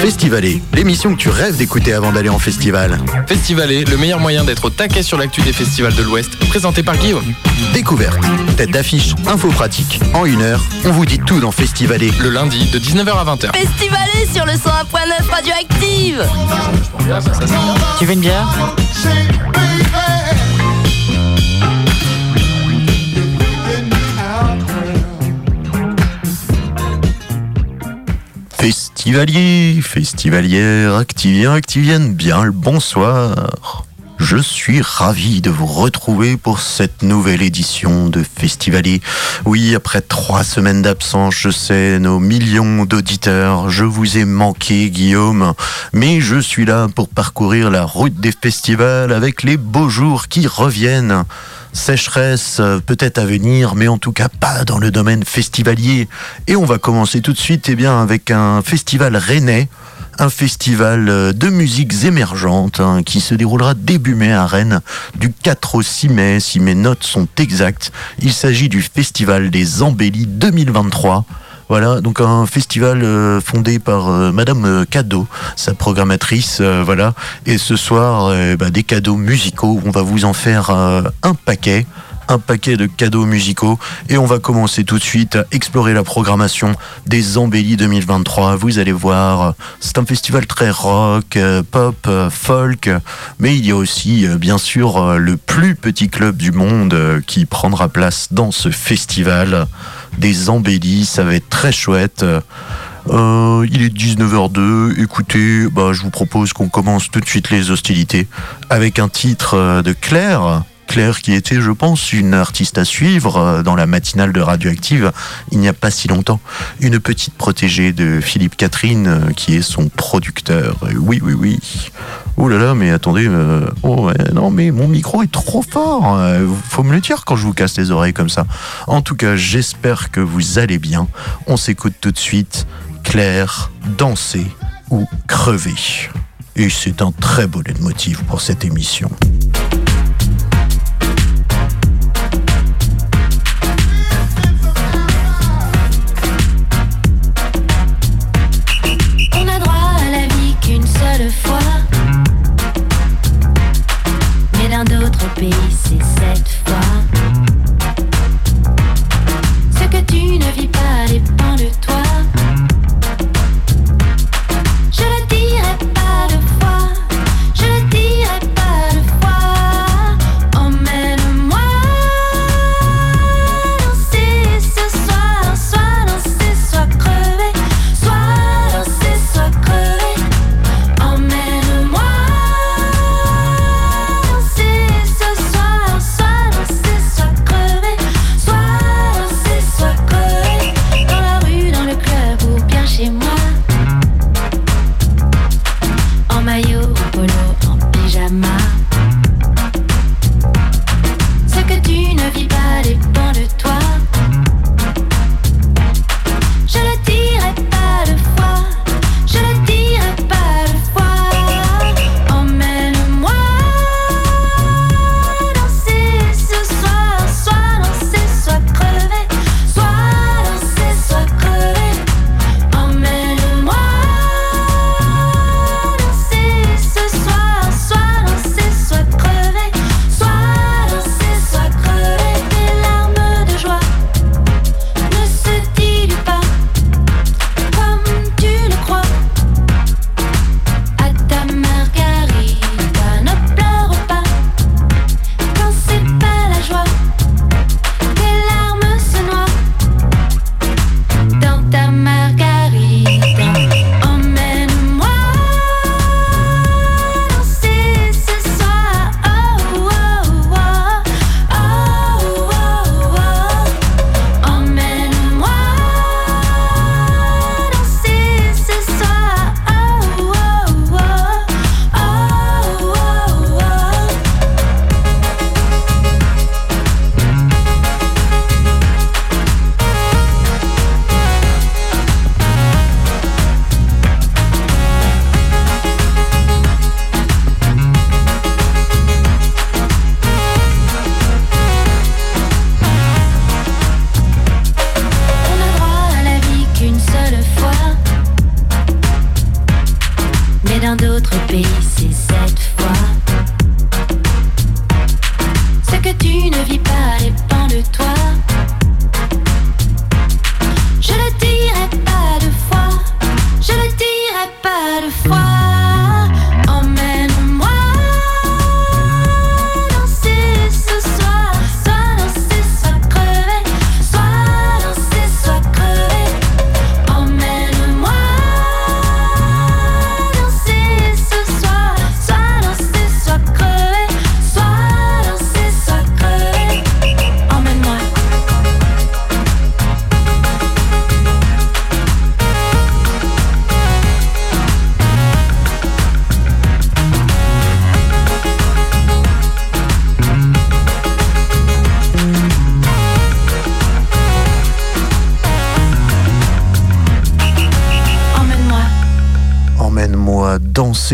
Festivalé, l'émission que tu rêves d'écouter avant d'aller en festival. Festivalé, le meilleur moyen d'être au taquet sur l'actu des festivals de l'Ouest, présenté par Guillaume. Découverte, tête d'affiche, info pratique. En une heure, on vous dit tout dans Festivalé. Le lundi de 19h à 20h. Festivalé sur le 101.9 Radioactive Tu veux une bière? Festivalier, festivalière, activien, activienne, bien le bonsoir. Je suis ravi de vous retrouver pour cette nouvelle édition de Festivalier. Oui, après trois semaines d'absence, je sais, nos millions d'auditeurs, je vous ai manqué, Guillaume, mais je suis là pour parcourir la route des festivals avec les beaux jours qui reviennent. Sécheresse euh, peut-être à venir, mais en tout cas pas dans le domaine festivalier. Et on va commencer tout de suite eh avec un festival rennais un festival euh, de musiques émergentes hein, qui se déroulera début mai à Rennes du 4 au 6 mai si mes notes sont exactes. Il s'agit du festival des embellis 2023. Voilà, donc un festival euh, fondé par euh, Madame Cadeau, sa programmatrice, voilà. Et ce soir, bah, des cadeaux musicaux. On va vous en faire un paquet un paquet de cadeaux musicaux et on va commencer tout de suite à explorer la programmation des Embellis 2023. Vous allez voir, c'est un festival très rock, euh, pop, euh, folk, mais il y a aussi euh, bien sûr le plus petit club du monde qui prendra place dans ce festival des Embellis. Ça va être très chouette. il est 19h02. Écoutez, bah, je vous propose qu'on commence tout de suite les hostilités avec un titre de Claire. Claire qui était, je pense, une artiste à suivre euh, dans la matinale de Radioactive il n'y a pas si longtemps. Une petite protégée de Philippe Catherine euh, qui est son producteur. Oui, oui, oui. Oh là là, mais attendez, euh, oh, non, mais mon micro est trop fort. Faut me le dire quand je vous casse les oreilles comme ça. En tout cas, j'espère que vous allez bien. On s'écoute tout de suite. Claire, danser ou crever. Et c'est un très beau motif pour cette émission.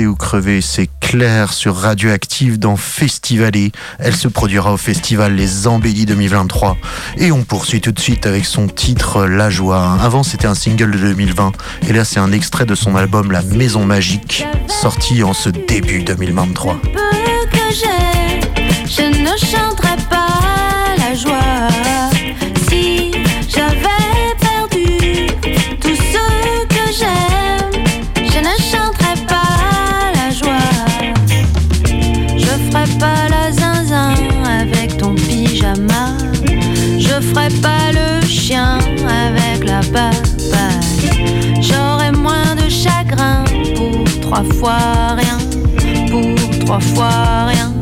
Ou crever, c'est clair sur Radioactive dans Festivalé. Elle se produira au festival Les Embellis 2023. Et on poursuit tout de suite avec son titre La Joie. Avant c'était un single de 2020 et là c'est un extrait de son album La Maison Magique, sorti en ce début 2023. Je ne chanterai trois fois rien, pour trois fois rien.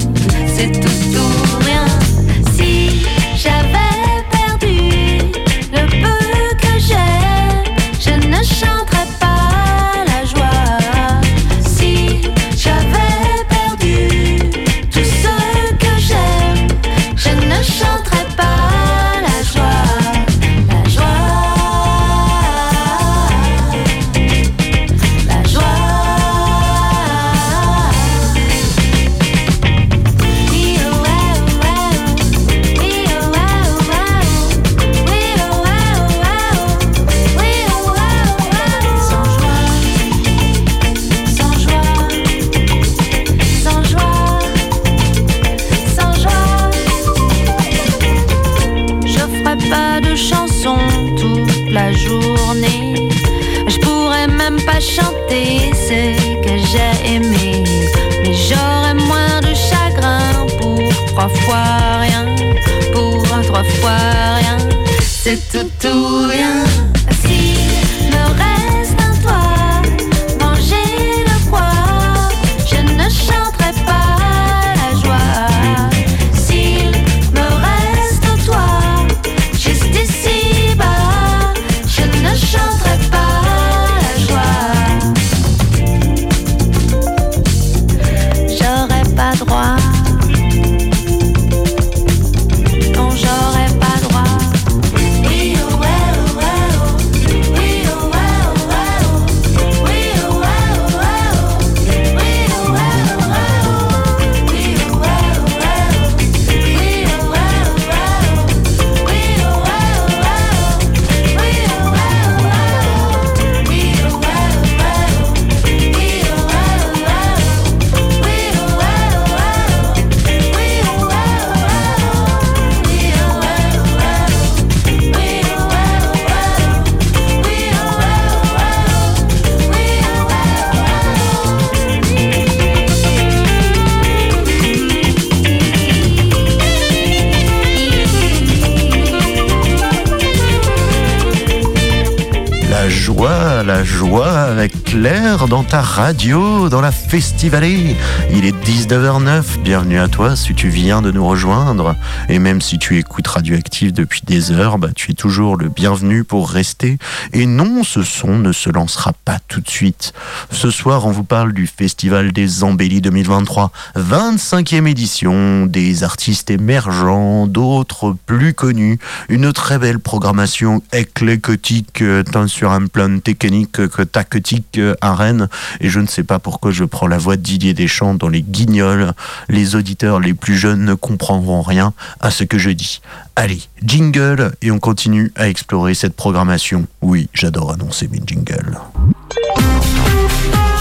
Dans ta radio, dans la Festivalée. Il est 19h09, bienvenue à toi si tu viens de nous rejoindre. Et même si tu écoutes Radioactive depuis des heures, bah, tu es toujours le bienvenu pour rester. Et non, ce son ne se lancera pas tout de suite. Ce soir, on vous parle du Festival des Embellis 2023, 25e édition, des artistes émergents, d'autres plus connus, une très belle programmation éclectique, euh, tant sur un plan technique que tactique à Rennes. Et je ne sais pas pourquoi je prends la voix de Didier Deschamps dans les guignols. Les auditeurs les plus jeunes ne comprendront rien à ce que je dis. Allez, jingle et on continue à explorer cette programmation. Oui, j'adore annoncer mes jingles.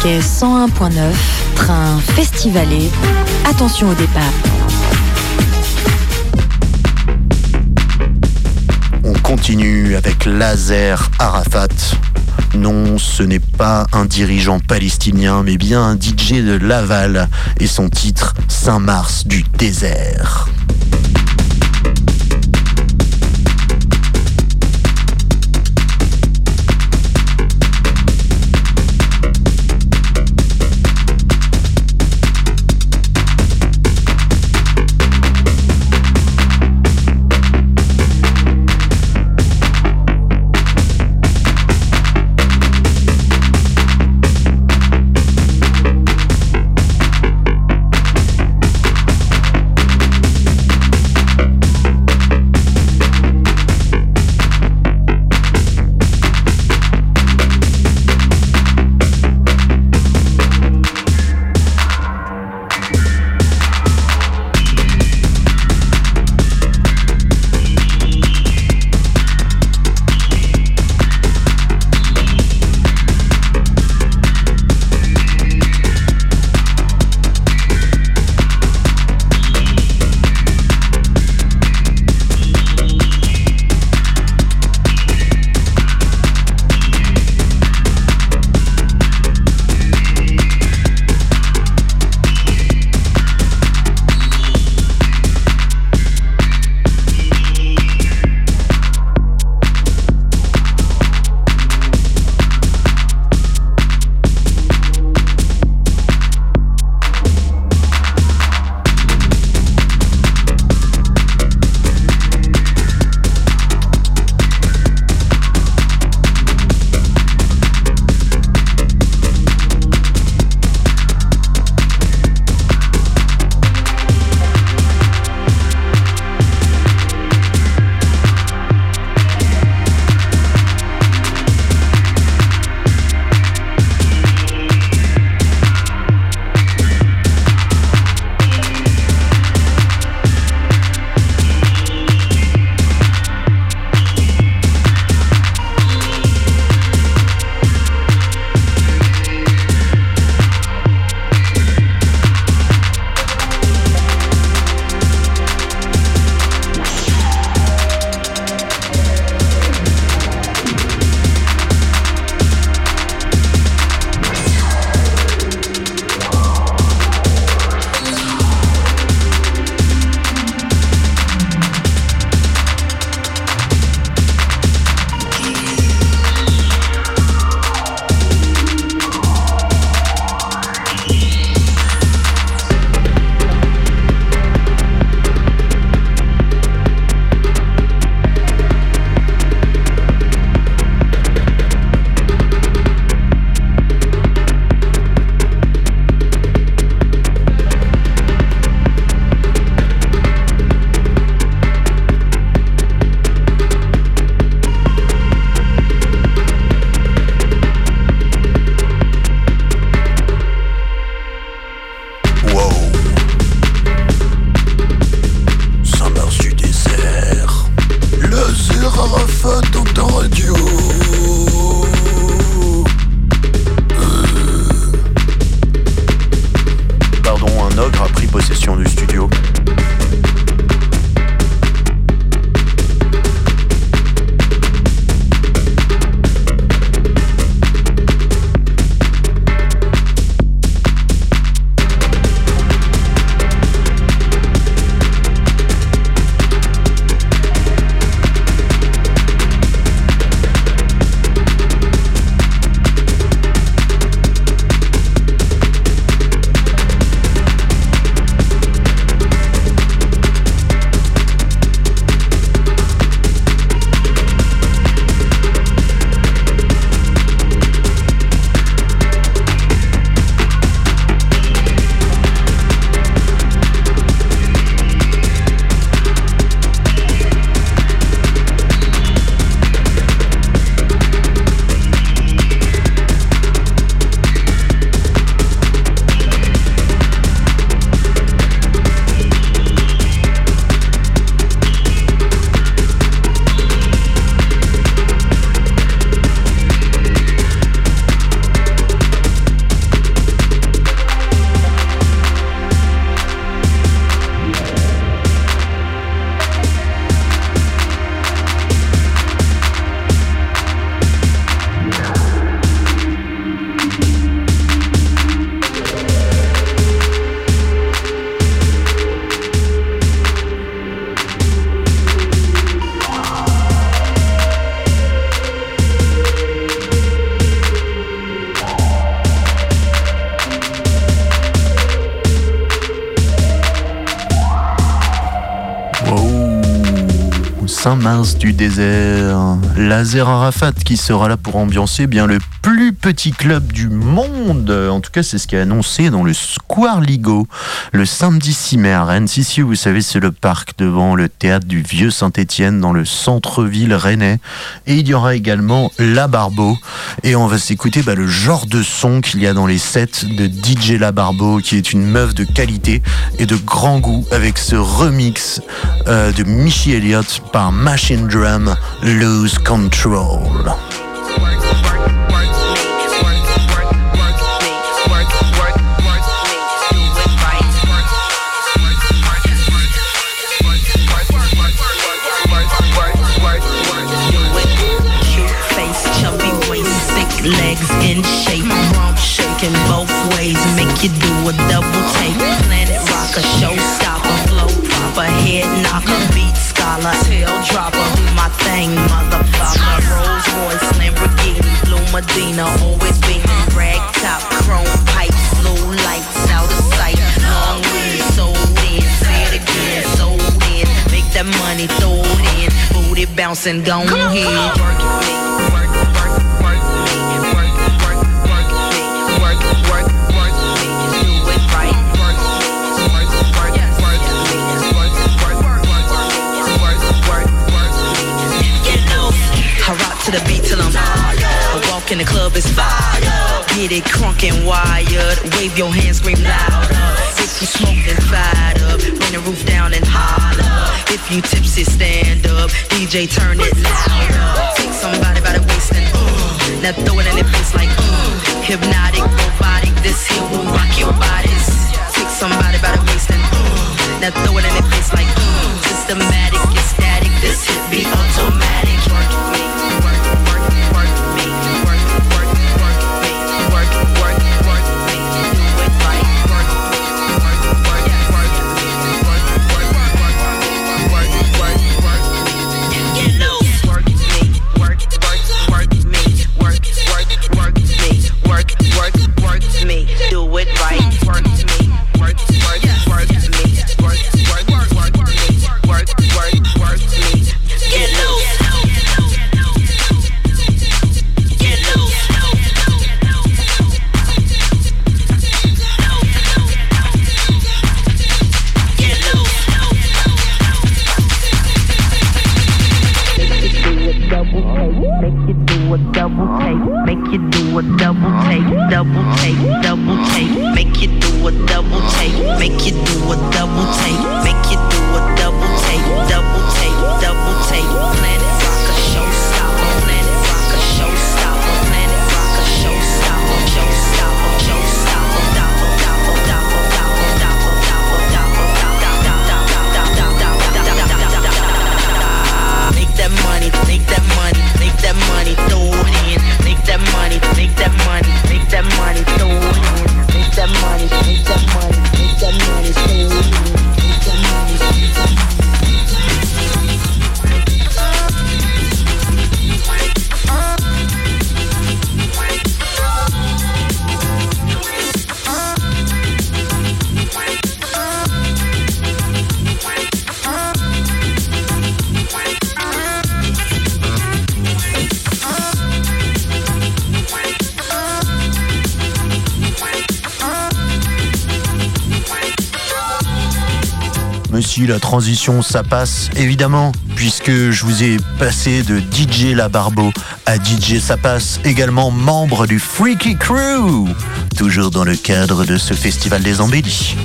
quai 101.9, train festivalé. Attention au départ. On continue avec Laser Arafat. Non, ce n'est pas un dirigeant palestinien, mais bien un DJ de Laval et son titre Saint-Mars du désert. Saint-Mars du désert. Laser Arafat qui sera là pour ambiancer bien le petit club du monde. En tout cas, c'est ce qui est annoncé dans le Square Ligo le samedi 6 mai à Rennes. Ici, vous savez, c'est le parc devant le théâtre du Vieux Saint-Étienne dans le centre-ville rennais. Et il y aura également La Barbeau. Et on va s'écouter bah, le genre de son qu'il y a dans les sets de DJ La Barbeau, qui est une meuf de qualité et de grand goût avec ce remix euh, de Missy Elliott par Machine Drum, Lose Control. You do a double take. Planet rocker, showstopper, flow proper, head knocker, beat scholar, tail dropper, do my thing, motherfucker. Rolls Royce, Lamborghini, Blue Medina, always beaming, rag top, chrome pipes, blue lights out of sight. Long weed, sold in, say it again, sold in, make that money, throw it in, booty bouncing, go ahead, work it, and wired. Wave your hands, scream louder. If you smoke, then fired up. Bring the roof down and holler. If you tipsy, stand up. DJ, turn it louder. Take somebody by the waist and uh. Now throw it in their face like uh. Hypnotic, robotic. This here will rock your bodies. Take somebody by the waist and uh. Now throw it in their face like uh. Systematic, ecstatic. This hit be automatic. La transition, ça passe évidemment, puisque je vous ai passé de DJ La Barbeau à DJ Ça passe, également membre du Freaky Crew, toujours dans le cadre de ce festival des embellis.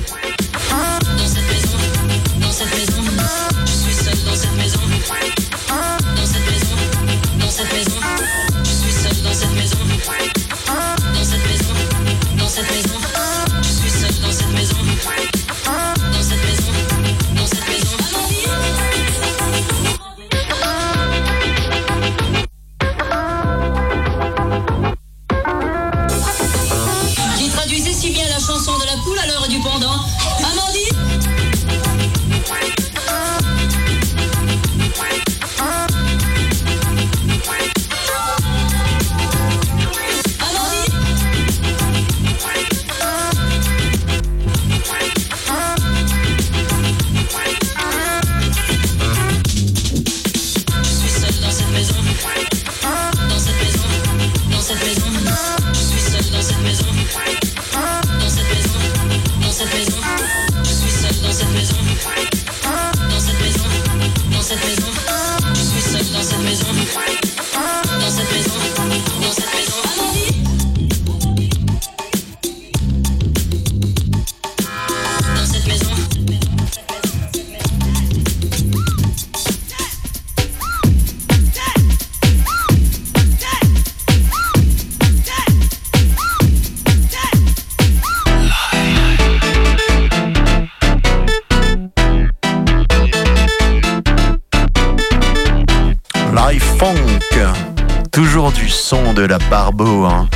Barbeau. Hein.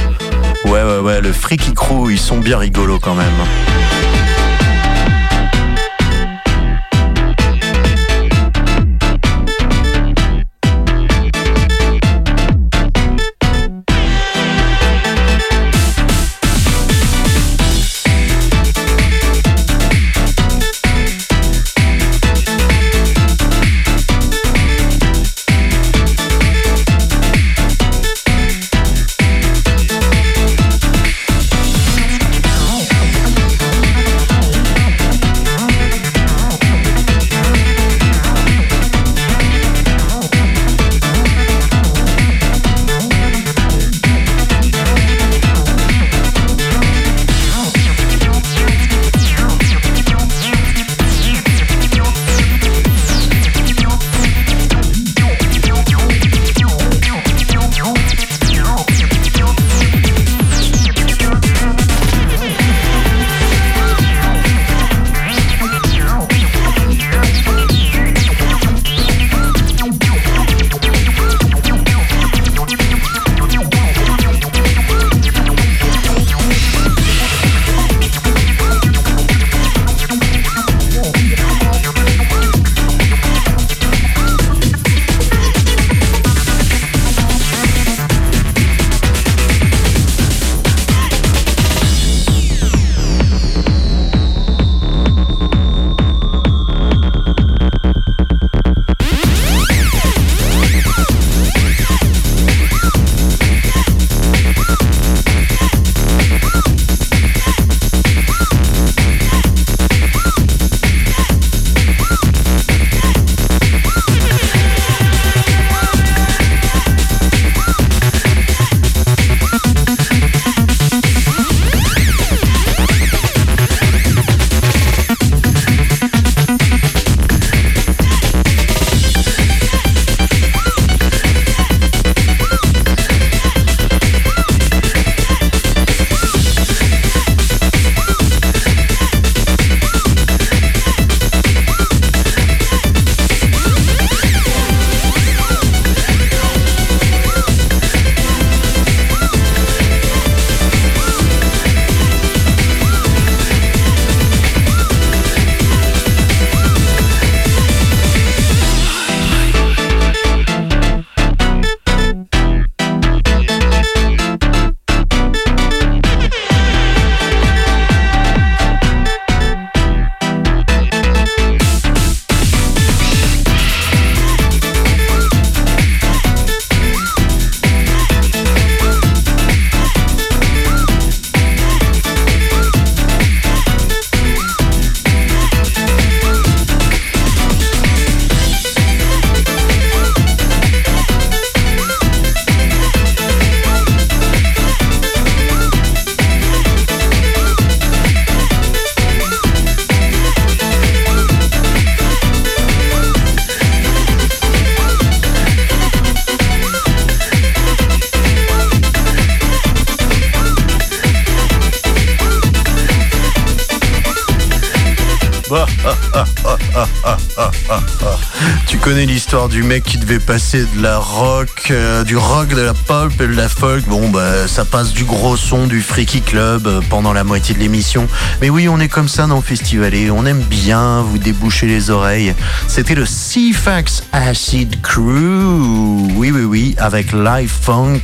Ouais, ouais, ouais, le Freaky Crew, ils sont bien rigolos quand même. Du mec qui devait passer de la rock, euh, du rock, de la pop et de la folk. Bon, bah, ça passe du gros son du Freaky Club euh, pendant la moitié de l'émission. Mais oui, on est comme ça dans Festivalé. On aime bien vous déboucher les oreilles. C'était le Ceefax Acid Crew. Oui, oui, oui, avec Live Funk.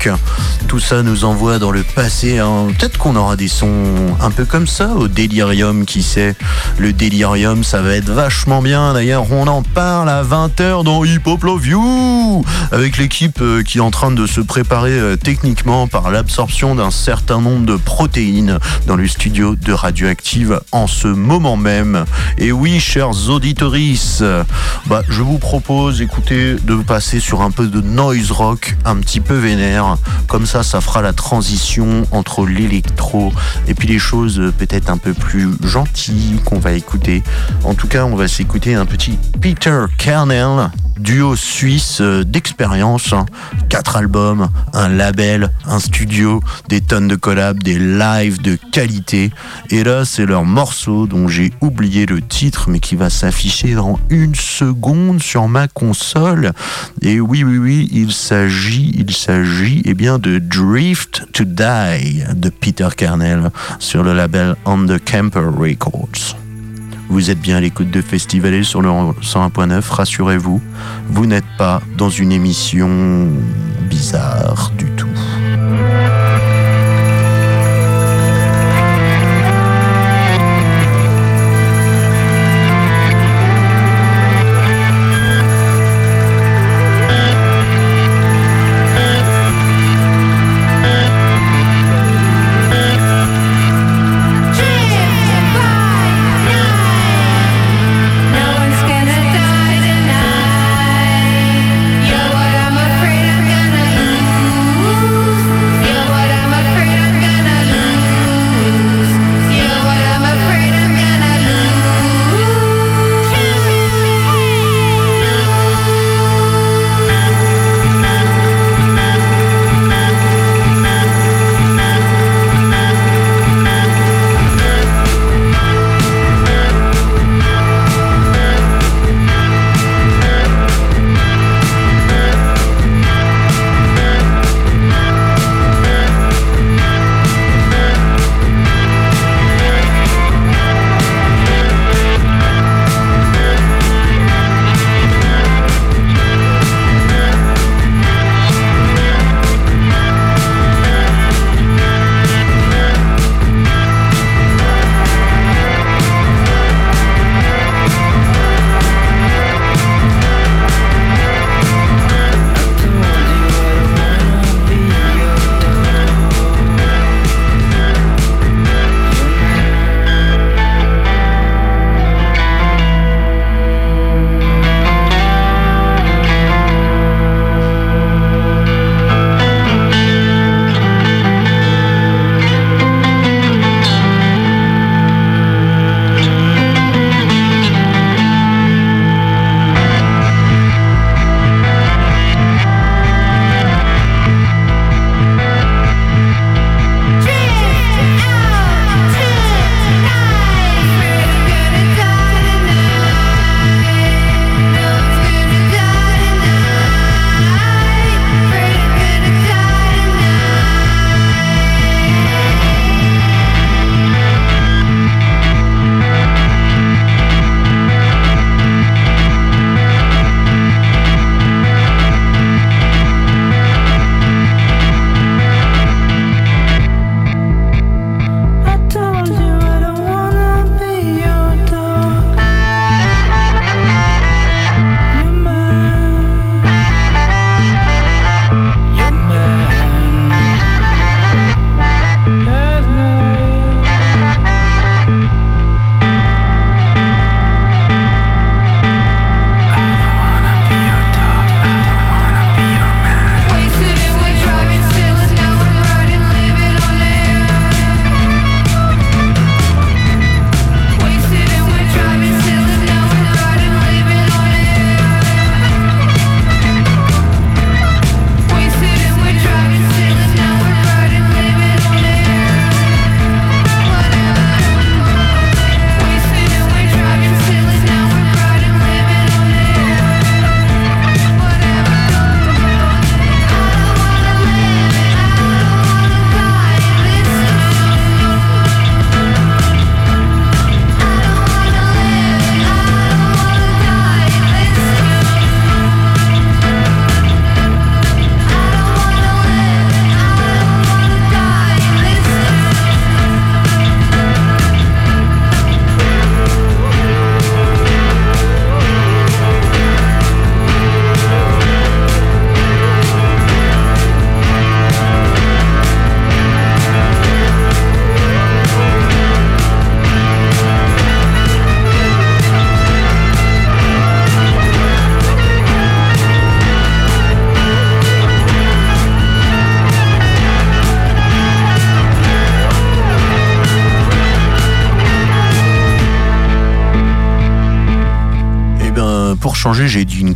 Tout ça nous envoie dans le passé. Hein. Peut-être qu'on aura des sons un peu comme ça au Delirium, qui sait. Le Delirium, ça va être vachement bien. D'ailleurs, on en parle à 20h dans Hip Hop Love You avec l'équipe euh, qui est en train de se préparer euh, techniquement par l'absorption d'un certain nombre de protéines dans le studio de Radioactive en ce moment même. Et oui, chers auditoris, bah, je vous propose, écoutez, de passer sur un peu de noise rock, un petit peu vénère. Comme ça, ça fera la transition entre l'électro et puis les choses peut-être un peu plus gentilles qu'on va écouter. En tout cas, on va s'écouter un petit Peter Kernel duo suisse euh, d'expérience. Hein. Quatre albums, un label, un studio, des tonnes de collabs, des lives de qualité. Et là, c'est leur morceau dont j'ai oublié le titre, mais qui va s'afficher dans une seconde sur ma console. Et oui, oui, oui, il s'agit, il s'agit, eh bien, de Drift to Die de Peter Kernel sur le label On the Camper Records. Vous êtes bien à l'écoute de Festivalet sur le 101.9, rassurez-vous, vous, n'êtes pas dans une émission bizarre du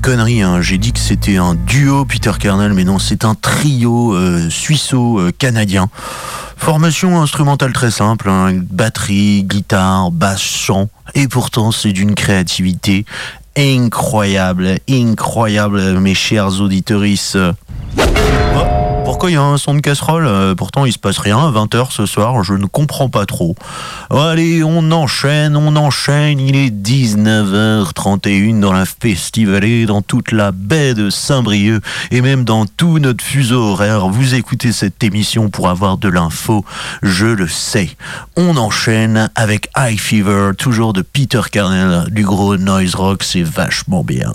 connerie. Hein. J'ai dit que c'était un duo Peter Kernel, mais non, c'est un trio euh, suisseau-canadien. Formation instrumentale très simple, hein. batterie, guitare, basse, chant, et pourtant c'est d'une créativité incroyable, incroyable, mes chers auditeuristes. Pourquoi il y a un son de casserole euh, Pourtant, il se passe rien à 20h ce soir, je ne comprends pas trop. Allez, on enchaîne, on enchaîne. Il est 19h31 dans la Festivalée, dans toute la baie de Saint-Brieuc et même dans tout notre fuseau horaire. Vous écoutez cette émission pour avoir de l'info, je le sais. On enchaîne avec High Fever, toujours de Peter Carnell, du gros noise rock, c'est vachement bien.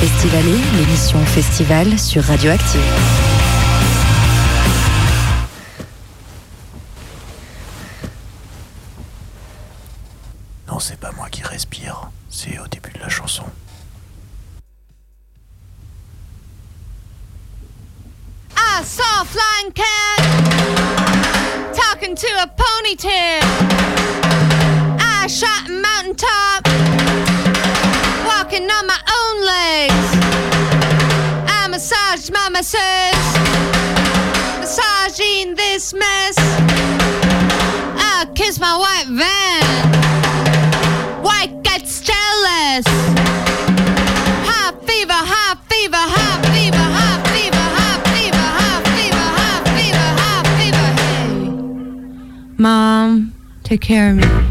Festivalé, l'émission Festival sur Radioactive. Non, c'est pas moi qui respire, c'est au début de la chanson. I saw a flying cat talking to a ponytail. I shot a mountaintop walking on my. I massaged my masseuse, massaging this mess. I kiss my white van. White gets jealous. High fever, high fever, high fever, high fever, high fever, high fever, high fever, high fever. Hey, mom, take care of me.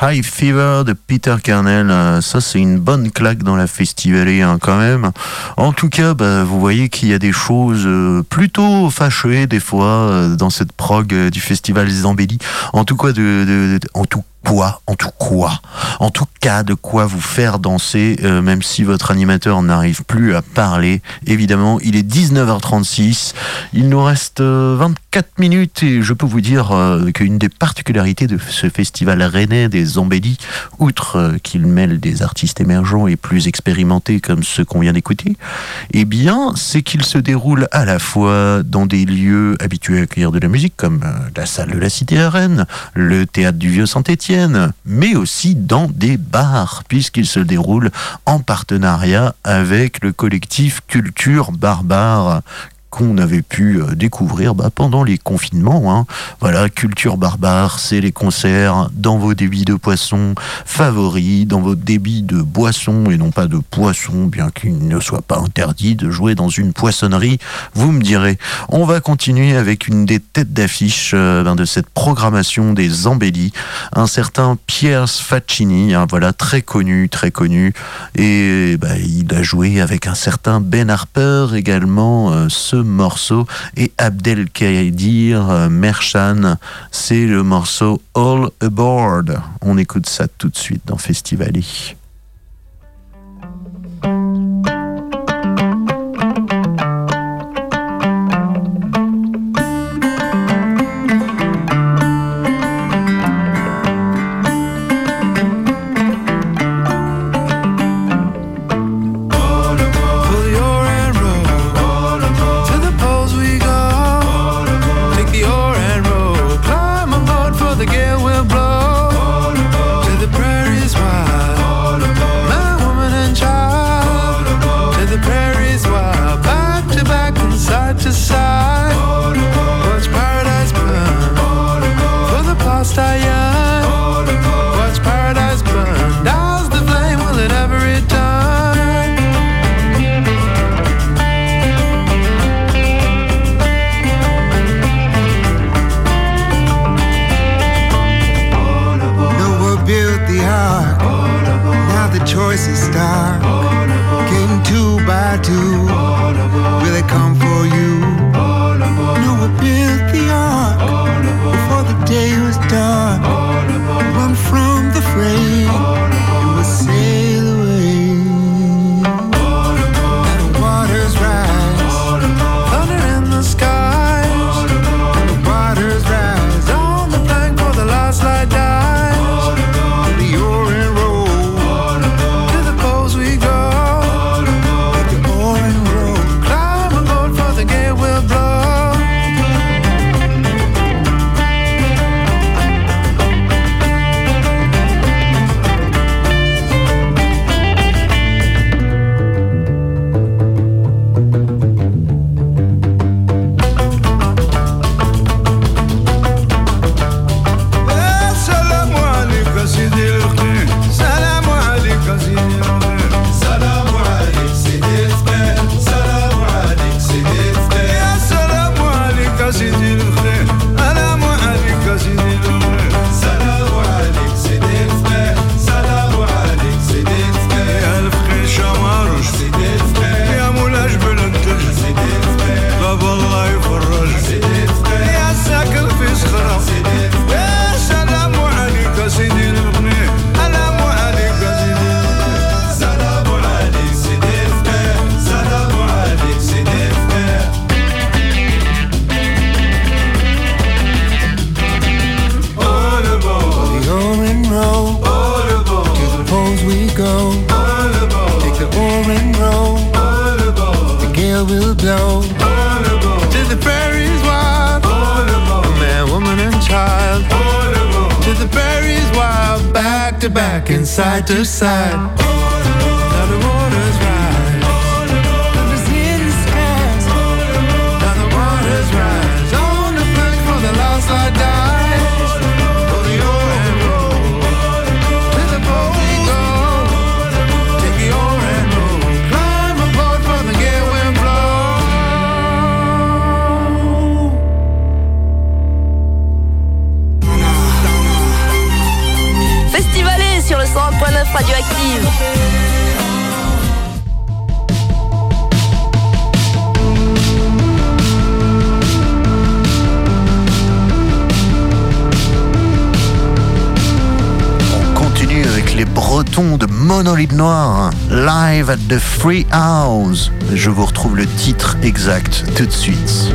High Fever de Peter Kernel. Euh, ça, c'est une bonne claque dans la festivalée, hein, quand même. En tout cas, bah, vous voyez qu'il y a des choses euh, plutôt fâchées, des fois, euh, dans cette prog du festival Zambelli. En tout cas, de, en tout quoi, en tout quoi, en tout cas de quoi vous faire danser, euh, même si votre animateur n'arrive plus à parler. Évidemment, il est 19h36, il nous reste 24 euh, minutes et je peux vous dire euh, qu'une des particularités de ce festival rennais des Zambelli, outre qu'il mêle des artistes émergents et plus expérimentés comme ceux qu'on vient d'écouter, eh bien, c'est qu'il se déroule à la fois dans des lieux habitués à accueillir de la musique comme la salle de la Cité à Rennes, le théâtre du Mais aussi dans des bars, puisqu'il se déroule en partenariat avec le collectif Culture Barbare qu'on avait pu euh, découvrir bah, pendant les confinements. Hein. Voilà, culture barbare, c'est les concerts dans vos débits de poissons favoris, dans vos débits de boissons et non pas de poissons, bien qu'il ne soit pas interdit de jouer dans une poissonnerie. Vous me direz. On va continuer avec une des têtes d'affiche euh, ben, de cette programmation des embellis, un certain Pierre Faccini, hein, voilà, très connu, très connu, et bah, il a joué avec un certain Ben Harper également. Euh, ce morceau et Abdelkadir euh, Merchan, c'est le morceau All Aboard. On écoute ça tout de suite dans Festivali. The Free House. Je vous retrouve le titre exact tout de suite.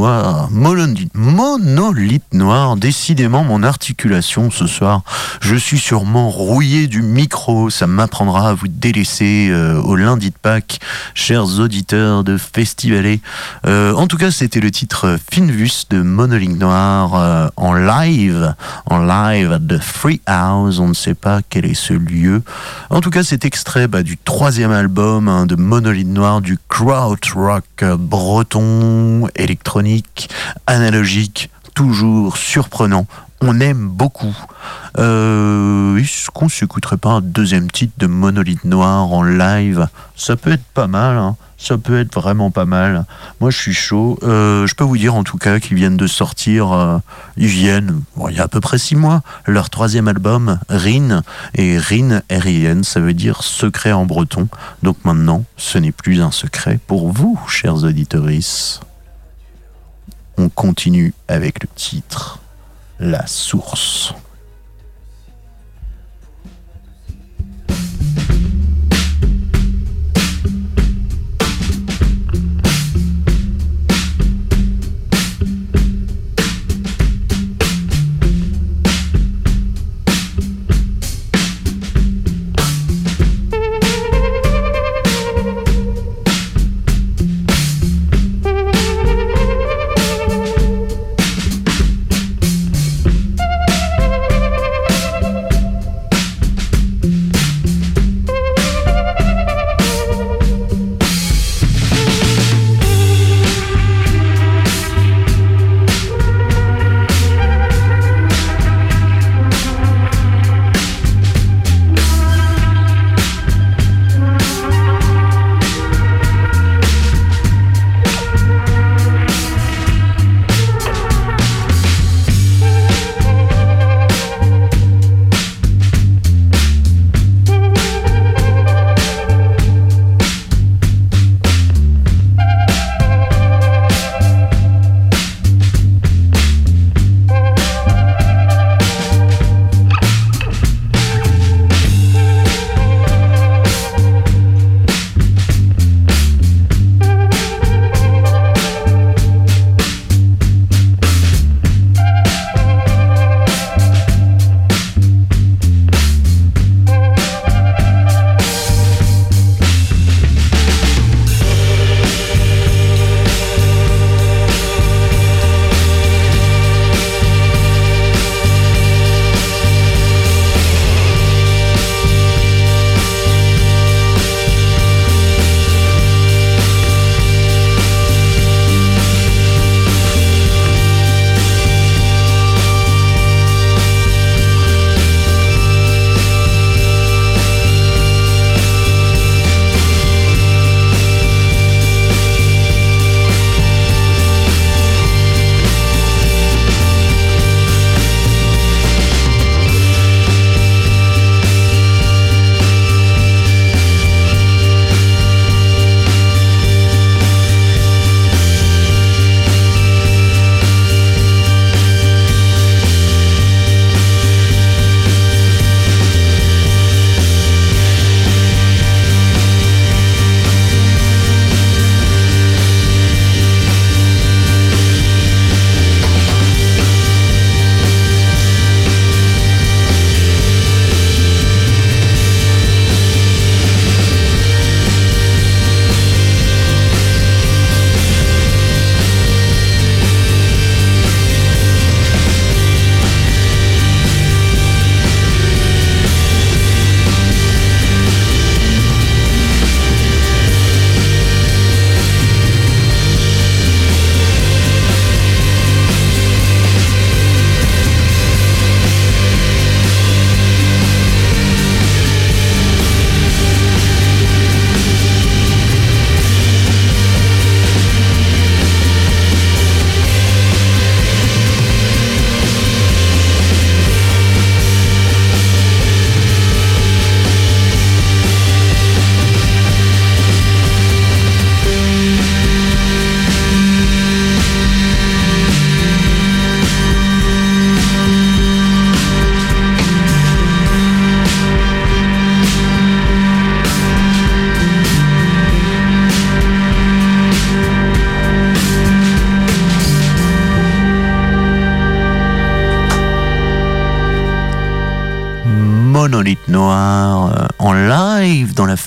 Monolithe noir, monolithe, monolithe noir, décidément mon articulation ce soir. Je suis sûrement rouillé du micro, ça m'apprendra à vous délaisser euh, au lundi de Pâques, chers auditeurs de Festivalet. Euh, en tout cas, c'était le titre Finvus de Monolithe Noir euh, en live, en live the Free House, on ne sait pas quel est ce lieu. En tout cas, c'est extrait bah, du troisième album hein, de Monolithe Noir, du krautrock breton, électronique, analogique, toujours surprenant. On aime beaucoup. Euh, Est-ce qu'on s'écouterait pas un deuxième titre de Monolithe Noir en live? Ça peut être pas mal. Hein. Ça peut être vraiment pas mal. Moi, je suis chaud. Euh, je peux vous dire en tout cas qu'ils viennent de sortir. Euh, ils viennent, il y a à peu près six mois, leur troisième album, Rin. Et Rin, R-I-N, ça veut dire secret en breton. Donc maintenant, ce n'est plus un secret pour vous, chers auditeurs. On continue avec le titre La source.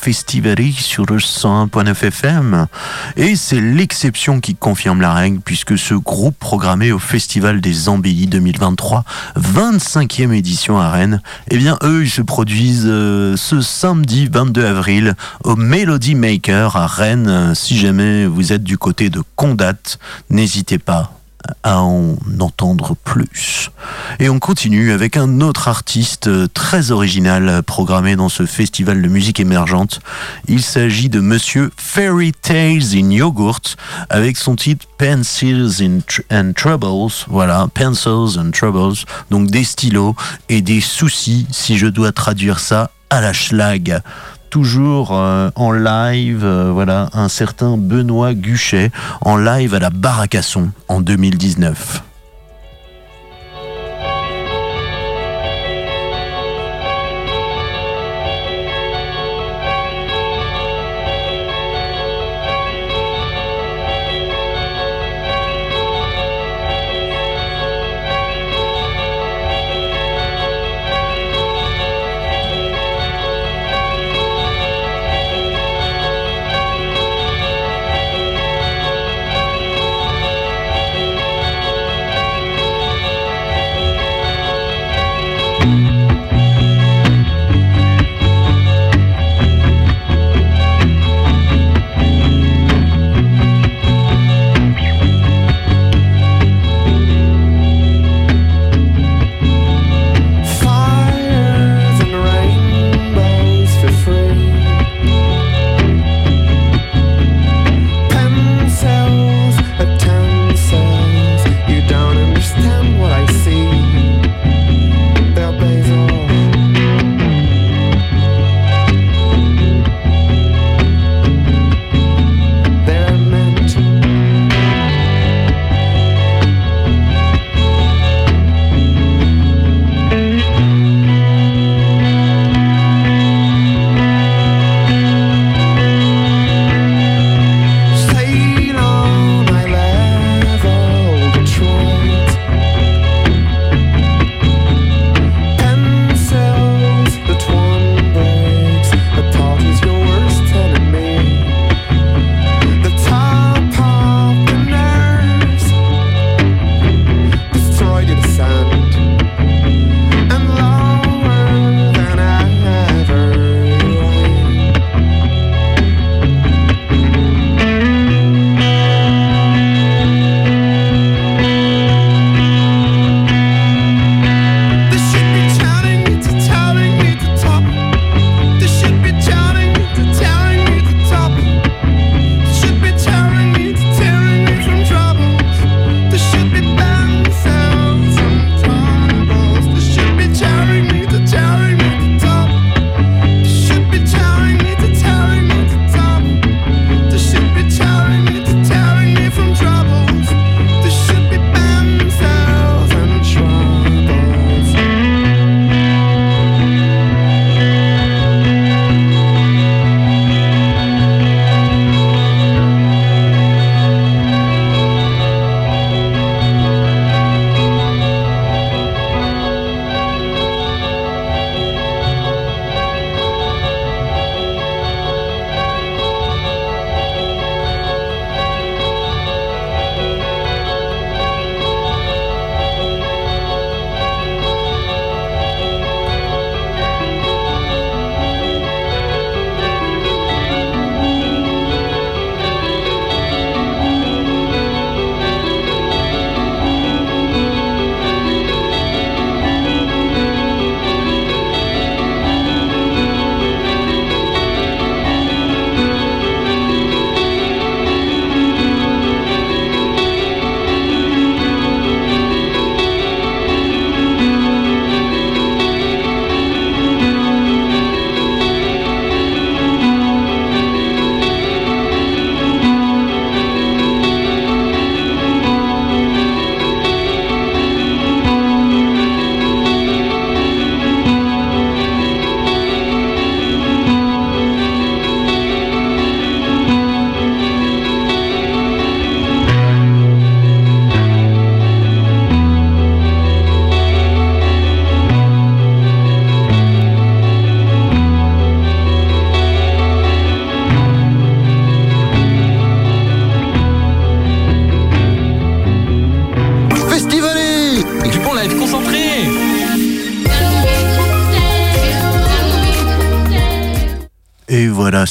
Festivalerie sur le 101.9 FM. Et c'est l'exception qui confirme la règle puisque ce groupe programmé au Festival des Embellis 2023, 25e édition à Rennes, eh bien eux ils se produisent euh, ce samedi 22 avril au Melody Maker à Rennes. Si jamais vous êtes du côté de Condat, n'hésitez pas à en entendre plus. Et on continue avec un autre artiste très original programmé dans ce festival de musique émergente. Il s'agit de monsieur Fairy Tales in Yogurt avec son titre Pencils and Troubles. Voilà, Pencils and Troubles. Donc des stylos et des soucis, si je dois traduire ça à la schlag toujours euh, en live, euh, voilà, un certain Benoît Guchet en live à la Baracasson en 2019.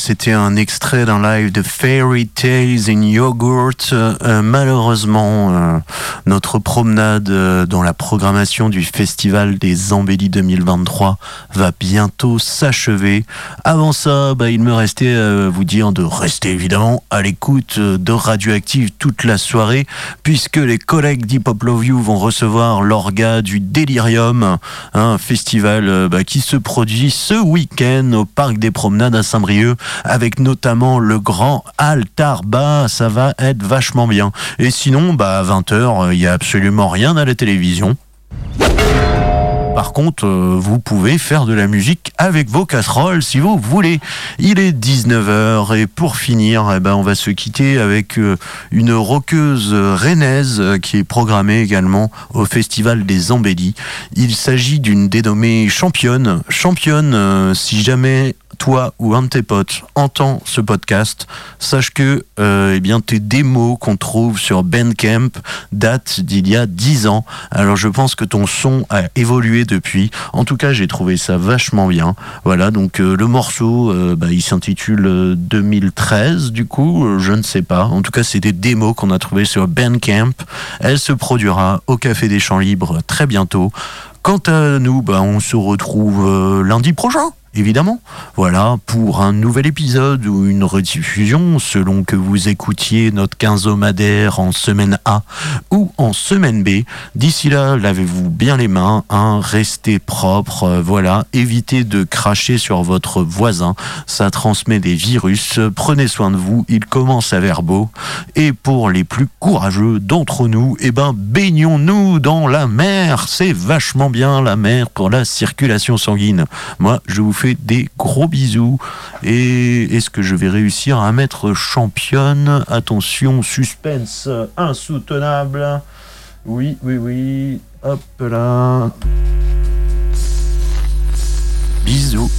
C'était un extrait d'un live de Fairy Tales in Yogurt. Euh, malheureusement, euh, notre promenade euh, dans la programmation du Festival des Embellis 2023 va bientôt s'achever. Avant ça, bah, il me restait à vous dire de rester évidemment à l'écoute de Radioactive toute la soirée, puisque les collègues d'Hip Hop Love You vont recevoir l'orga du Delirium, un festival bah, qui se produit ce week-end au Parc des Promenades à Saint-Brieuc, avec notamment le grand Altarba. Ça va être vachement bien. Et sinon, bah, à 20h, il n'y a absolument rien à la télévision. Par contre, euh, vous pouvez faire de la musique avec vos casseroles si vous voulez. Il est 19h et pour finir, eh ben, on va se quitter avec euh, une roqueuse rennaise euh, qui est programmée également au Festival des Embellis. Il s'agit d'une dénommée championne. Championne, si jamais toi ou un de tes potes entend ce podcast, sache que euh, eh bien, tes démos qu'on trouve sur Bandcamp datent d'il y a 10 ans. Alors je pense que ton son a évolué depuis. En tout cas, j'ai trouvé ça vachement bien. Voilà, donc euh, le morceau, euh, bah, il s'intitule 2013, du coup, je ne sais pas. En tout cas, c'est des démos qu'on a trouvées sur Bandcamp. Elle se produira au Café des Champs Libres très bientôt. Quant à nous, bah, on se retrouve lundi prochain évidemment. Voilà, pour un nouvel épisode ou une rediffusion, selon que vous écoutiez notre quinzomadaire en semaine A ou en semaine B. D'ici là, lavez-vous bien les mains, hein, restez propre, euh, voilà, évitez de cracher sur votre voisin, ça transmet des virus, prenez soin de vous, il commence à beau. Et pour les plus courageux d'entre nous, eh ben, baignons-nous dans la mer, c'est vachement bien la mer pour la circulation sanguine. Moi, je vous des gros bisous. Et est-ce que je vais réussir à mettre championne? Attention, suspense insoutenable. Oui, oui, oui. Hop là. Bisous.